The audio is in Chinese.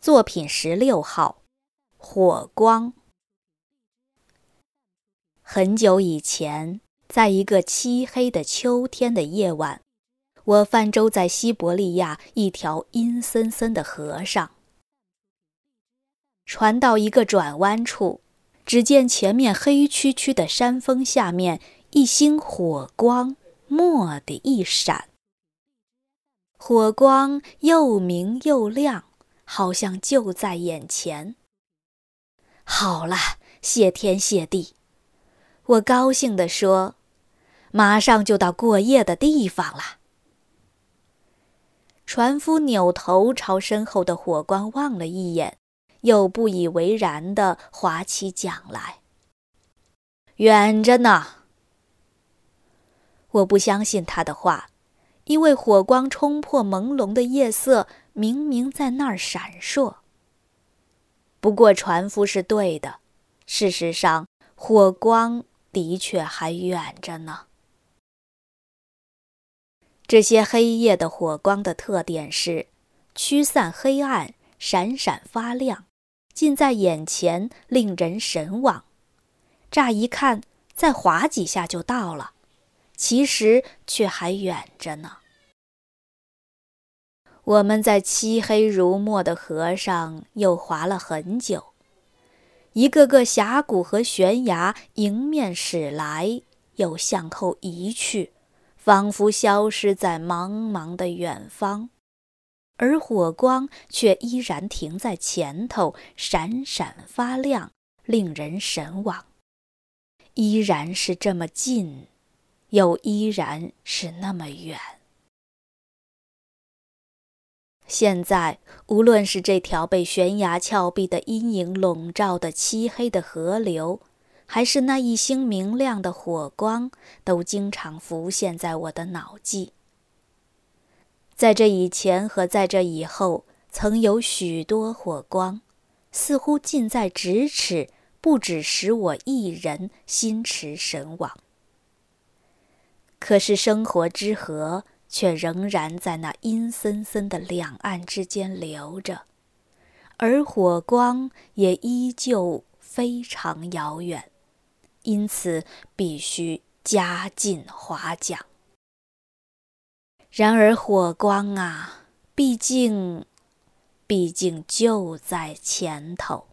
作品十六号，火光。很久以前，在一个漆黑的秋天的夜晚，我泛舟在西伯利亚一条阴森森的河上。船到一个转弯处，只见前面黑黢黢的山峰下面，一星火光蓦地一闪，火光又明又亮。好像就在眼前。好了，谢天谢地，我高兴地说：“马上就到过夜的地方了。”船夫扭头朝身后的火光望了一眼，又不以为然地划起桨来。远着呢。我不相信他的话，因为火光冲破朦胧的夜色。明明在那儿闪烁。不过船夫是对的，事实上火光的确还远着呢。这些黑夜的火光的特点是驱散黑暗，闪闪发亮，近在眼前，令人神往。乍一看，再划几下就到了，其实却还远着呢。我们在漆黑如墨的河上又划了很久，一个个峡谷和悬崖迎面驶来，又向后移去，仿佛消失在茫茫的远方，而火光却依然停在前头，闪闪发亮，令人神往。依然是这么近，又依然是那么远。现在，无论是这条被悬崖峭壁的阴影笼罩的漆黑的河流，还是那一星明亮的火光，都经常浮现在我的脑际。在这以前和在这以后，曾有许多火光，似乎近在咫尺，不止使我一人心驰神往。可是生活之河。却仍然在那阴森森的两岸之间流着，而火光也依旧非常遥远，因此必须加紧划桨。然而火光啊，毕竟，毕竟就在前头。